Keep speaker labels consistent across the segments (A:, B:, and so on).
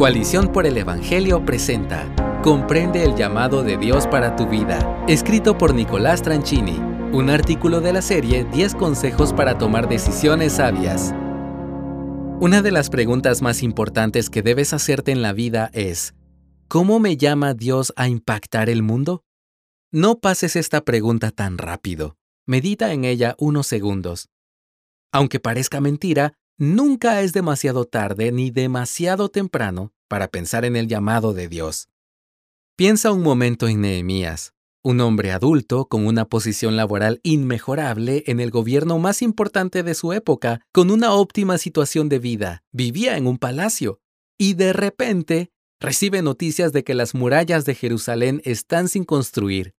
A: Coalición por el Evangelio presenta Comprende el llamado de Dios para tu vida, escrito por Nicolás Tranchini, un artículo de la serie 10 consejos para tomar decisiones sabias. Una de las preguntas más importantes que debes hacerte en la vida es, ¿cómo me llama Dios a impactar el mundo? No pases esta pregunta tan rápido. Medita en ella unos segundos. Aunque parezca mentira, Nunca es demasiado tarde ni demasiado temprano para pensar en el llamado de Dios. Piensa un momento en Nehemías, un hombre adulto con una posición laboral inmejorable en el gobierno más importante de su época, con una óptima situación de vida, vivía en un palacio, y de repente recibe noticias de que las murallas de Jerusalén están sin construir.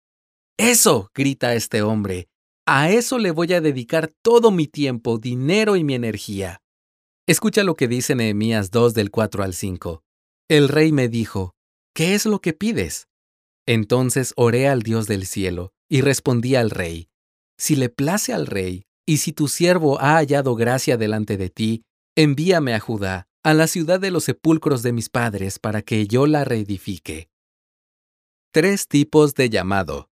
A: Eso, grita este hombre, a eso le voy a dedicar todo mi tiempo, dinero y mi energía. Escucha lo que dice Nehemías 2 del 4 al 5. El rey me dijo, ¿qué es lo que pides? Entonces oré al Dios del cielo y respondí al rey, si le place al rey, y si tu siervo ha hallado gracia delante de ti, envíame a Judá, a la ciudad de los sepulcros de mis padres, para que yo la reedifique. Tres tipos de llamado.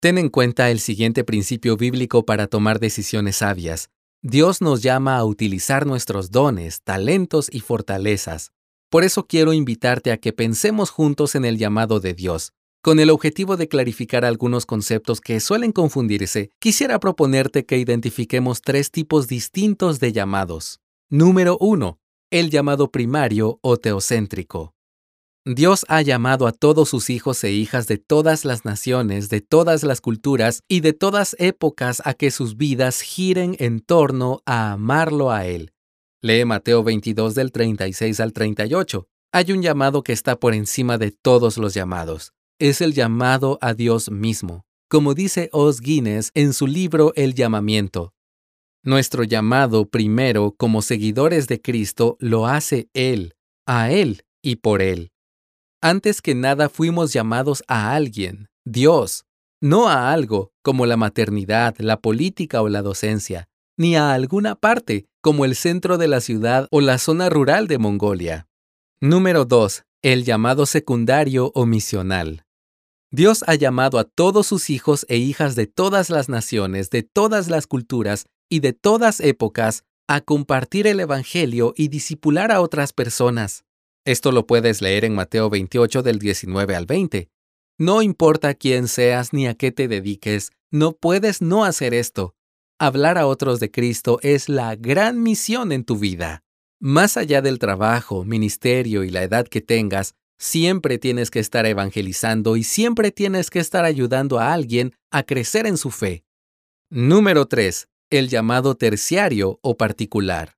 A: Ten en cuenta el siguiente principio bíblico para tomar decisiones sabias, Dios nos llama a utilizar nuestros dones, talentos y fortalezas. Por eso quiero invitarte a que pensemos juntos en el llamado de Dios. Con el objetivo de clarificar algunos conceptos que suelen confundirse, quisiera proponerte que identifiquemos tres tipos distintos de llamados. Número 1. El llamado primario o teocéntrico. Dios ha llamado a todos sus hijos e hijas de todas las naciones, de todas las culturas y de todas épocas a que sus vidas giren en torno a amarlo a Él. Lee Mateo 22 del 36 al 38. Hay un llamado que está por encima de todos los llamados. Es el llamado a Dios mismo, como dice Os Guinness en su libro El llamamiento. Nuestro llamado primero como seguidores de Cristo lo hace Él, a Él y por Él. Antes que nada fuimos llamados a alguien, Dios, no a algo como la maternidad, la política o la docencia, ni a alguna parte como el centro de la ciudad o la zona rural de Mongolia. Número 2. El llamado secundario o misional. Dios ha llamado a todos sus hijos e hijas de todas las naciones, de todas las culturas y de todas épocas a compartir el Evangelio y disipular a otras personas. Esto lo puedes leer en Mateo 28 del 19 al 20. No importa quién seas ni a qué te dediques, no puedes no hacer esto. Hablar a otros de Cristo es la gran misión en tu vida. Más allá del trabajo, ministerio y la edad que tengas, siempre tienes que estar evangelizando y siempre tienes que estar ayudando a alguien a crecer en su fe. Número 3. El llamado terciario o particular.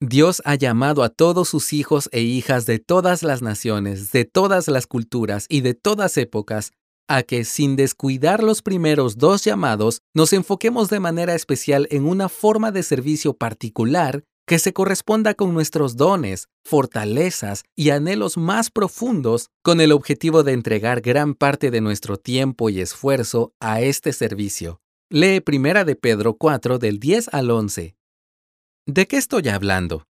A: Dios ha llamado a todos sus hijos e hijas de todas las naciones, de todas las culturas y de todas épocas, a que, sin descuidar los primeros dos llamados, nos enfoquemos de manera especial en una forma de servicio particular que se corresponda con nuestros dones, fortalezas y anhelos más profundos con el objetivo de entregar gran parte de nuestro tiempo y esfuerzo a este servicio. Lee 1 de Pedro 4 del 10 al 11. ¿De qué estoy hablando?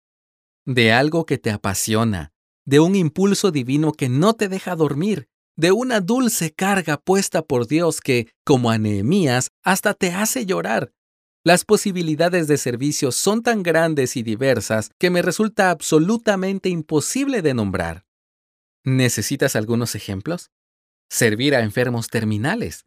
A: De algo que te apasiona, de un impulso divino que no te deja dormir, de una dulce carga puesta por Dios que, como a Nehemías, hasta te hace llorar. Las posibilidades de servicio son tan grandes y diversas que me resulta absolutamente imposible de nombrar. ¿Necesitas algunos ejemplos? Servir a enfermos terminales,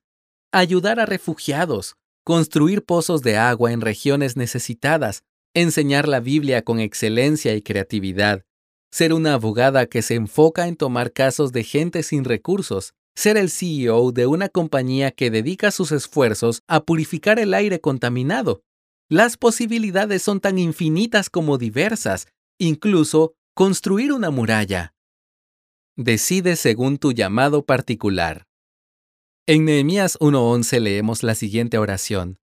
A: ayudar a refugiados, construir pozos de agua en regiones necesitadas, enseñar la Biblia con excelencia y creatividad, ser una abogada que se enfoca en tomar casos de gente sin recursos, ser el CEO de una compañía que dedica sus esfuerzos a purificar el aire contaminado. Las posibilidades son tan infinitas como diversas, incluso construir una muralla. Decide según tu llamado particular. En Nehemías 1.11 leemos la siguiente oración.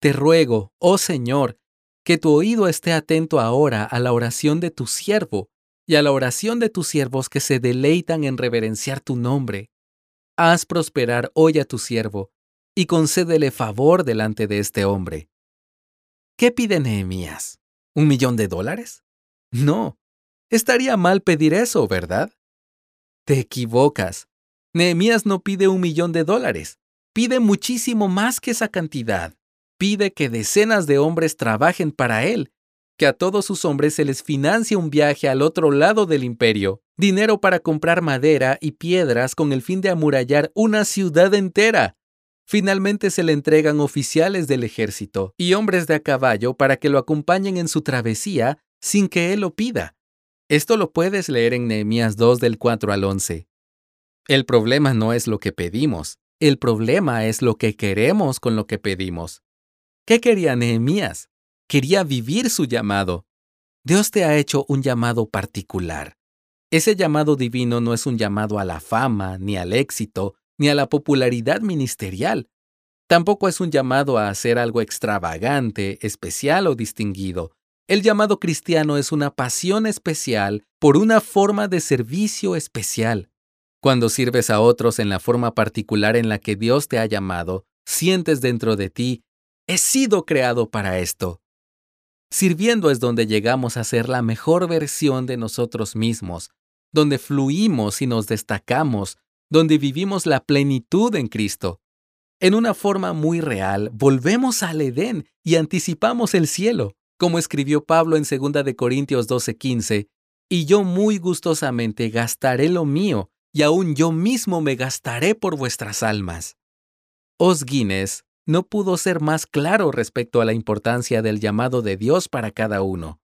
A: Te ruego, oh Señor, que tu oído esté atento ahora a la oración de tu siervo y a la oración de tus siervos que se deleitan en reverenciar tu nombre. Haz prosperar hoy a tu siervo y concédele favor delante de este hombre. ¿Qué pide Nehemías? ¿Un millón de dólares? No. Estaría mal pedir eso, ¿verdad? Te equivocas. Nehemías no pide un millón de dólares, pide muchísimo más que esa cantidad. Pide que decenas de hombres trabajen para él, que a todos sus hombres se les financie un viaje al otro lado del imperio, dinero para comprar madera y piedras con el fin de amurallar una ciudad entera. Finalmente se le entregan oficiales del ejército y hombres de a caballo para que lo acompañen en su travesía sin que él lo pida. Esto lo puedes leer en Nehemías 2 del 4 al 11. El problema no es lo que pedimos, el problema es lo que queremos con lo que pedimos. ¿Qué quería Nehemías? Quería vivir su llamado. Dios te ha hecho un llamado particular. Ese llamado divino no es un llamado a la fama, ni al éxito, ni a la popularidad ministerial. Tampoco es un llamado a hacer algo extravagante, especial o distinguido. El llamado cristiano es una pasión especial por una forma de servicio especial. Cuando sirves a otros en la forma particular en la que Dios te ha llamado, sientes dentro de ti, he sido creado para esto. Sirviendo es donde llegamos a ser la mejor versión de nosotros mismos, donde fluimos y nos destacamos, donde vivimos la plenitud en Cristo. En una forma muy real, volvemos al Edén y anticipamos el cielo, como escribió Pablo en 2 de Corintios 12:15, y yo muy gustosamente gastaré lo mío, y aún yo mismo me gastaré por vuestras almas. Os Guinness no pudo ser más claro respecto a la importancia del llamado de Dios para cada uno.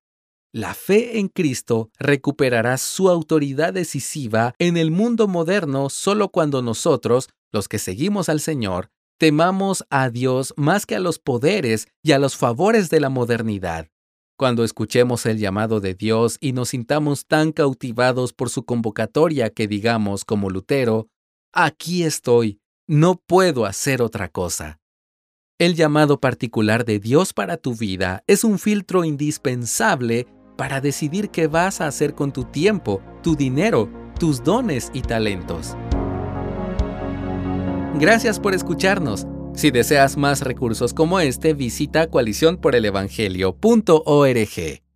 A: La fe en Cristo recuperará su autoridad decisiva en el mundo moderno solo cuando nosotros, los que seguimos al Señor, temamos a Dios más que a los poderes y a los favores de la modernidad. Cuando escuchemos el llamado de Dios y nos sintamos tan cautivados por su convocatoria que digamos como Lutero, aquí estoy, no puedo hacer otra cosa. El llamado particular de Dios para tu vida es un filtro indispensable para decidir qué vas a hacer con tu tiempo, tu dinero, tus dones y talentos. Gracias por escucharnos. Si deseas más recursos como este, visita coaliciónporelevangelio.org.